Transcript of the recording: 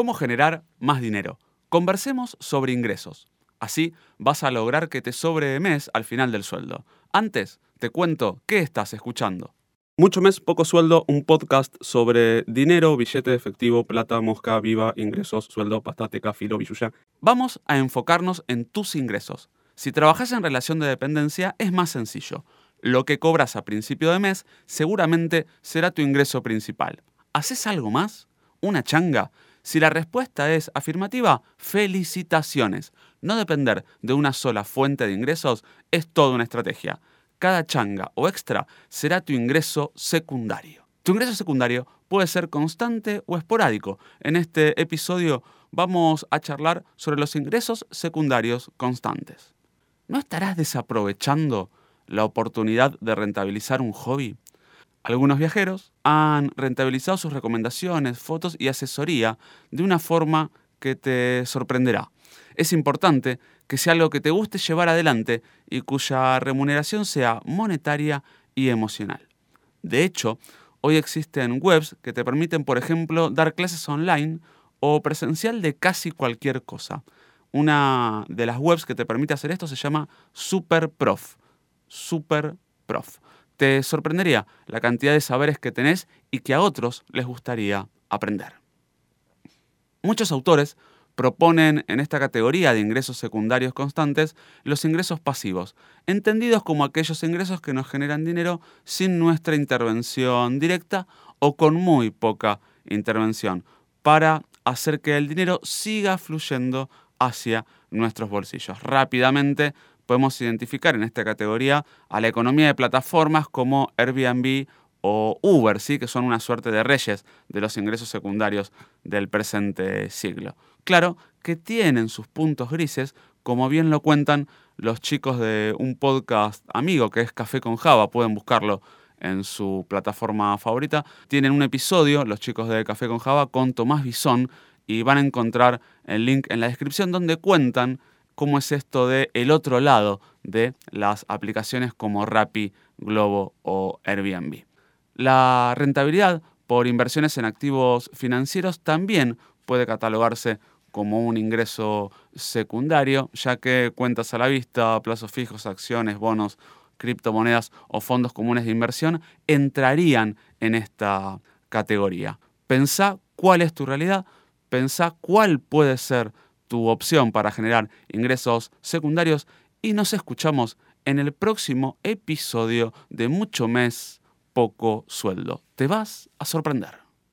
¿Cómo generar más dinero? Conversemos sobre ingresos. Así vas a lograr que te sobre de mes al final del sueldo. Antes, te cuento qué estás escuchando. Mucho mes, poco sueldo, un podcast sobre dinero, billete efectivo, plata, mosca, viva, ingresos, sueldo, pastateca, filo, billuya. Vamos a enfocarnos en tus ingresos. Si trabajas en relación de dependencia, es más sencillo. Lo que cobras a principio de mes seguramente será tu ingreso principal. ¿Haces algo más? ¿Una changa? Si la respuesta es afirmativa, felicitaciones. No depender de una sola fuente de ingresos es toda una estrategia. Cada changa o extra será tu ingreso secundario. Tu ingreso secundario puede ser constante o esporádico. En este episodio vamos a charlar sobre los ingresos secundarios constantes. ¿No estarás desaprovechando la oportunidad de rentabilizar un hobby? Algunos viajeros han rentabilizado sus recomendaciones, fotos y asesoría de una forma que te sorprenderá. Es importante que sea algo que te guste llevar adelante y cuya remuneración sea monetaria y emocional. De hecho, hoy existen webs que te permiten, por ejemplo, dar clases online o presencial de casi cualquier cosa. Una de las webs que te permite hacer esto se llama SuperProf. SuperProf. Te sorprendería la cantidad de saberes que tenés y que a otros les gustaría aprender. Muchos autores proponen en esta categoría de ingresos secundarios constantes los ingresos pasivos, entendidos como aquellos ingresos que nos generan dinero sin nuestra intervención directa o con muy poca intervención, para hacer que el dinero siga fluyendo hacia nuestros bolsillos. Rápidamente podemos identificar en esta categoría a la economía de plataformas como Airbnb o Uber, ¿sí? que son una suerte de reyes de los ingresos secundarios del presente siglo. Claro que tienen sus puntos grises, como bien lo cuentan los chicos de un podcast amigo que es Café con Java, pueden buscarlo en su plataforma favorita. Tienen un episodio, los chicos de Café con Java, con Tomás Bisón y van a encontrar el link en la descripción donde cuentan cómo es esto de el otro lado de las aplicaciones como Rappi, Globo o Airbnb. La rentabilidad por inversiones en activos financieros también puede catalogarse como un ingreso secundario, ya que cuentas a la vista, plazos fijos, acciones, bonos, criptomonedas o fondos comunes de inversión entrarían en esta categoría. Pensá cuál es tu realidad, pensá cuál puede ser tu opción para generar ingresos secundarios y nos escuchamos en el próximo episodio de Mucho Mes, Poco Sueldo. Te vas a sorprender.